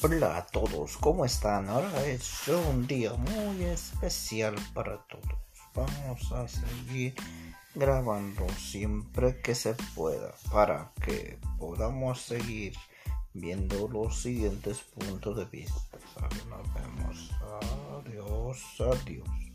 Hola a todos, ¿cómo están? Ahora es un día muy especial para todos. Vamos a seguir grabando siempre que se pueda para que podamos seguir viendo los siguientes puntos de vista. Nos vemos. Adiós, adiós.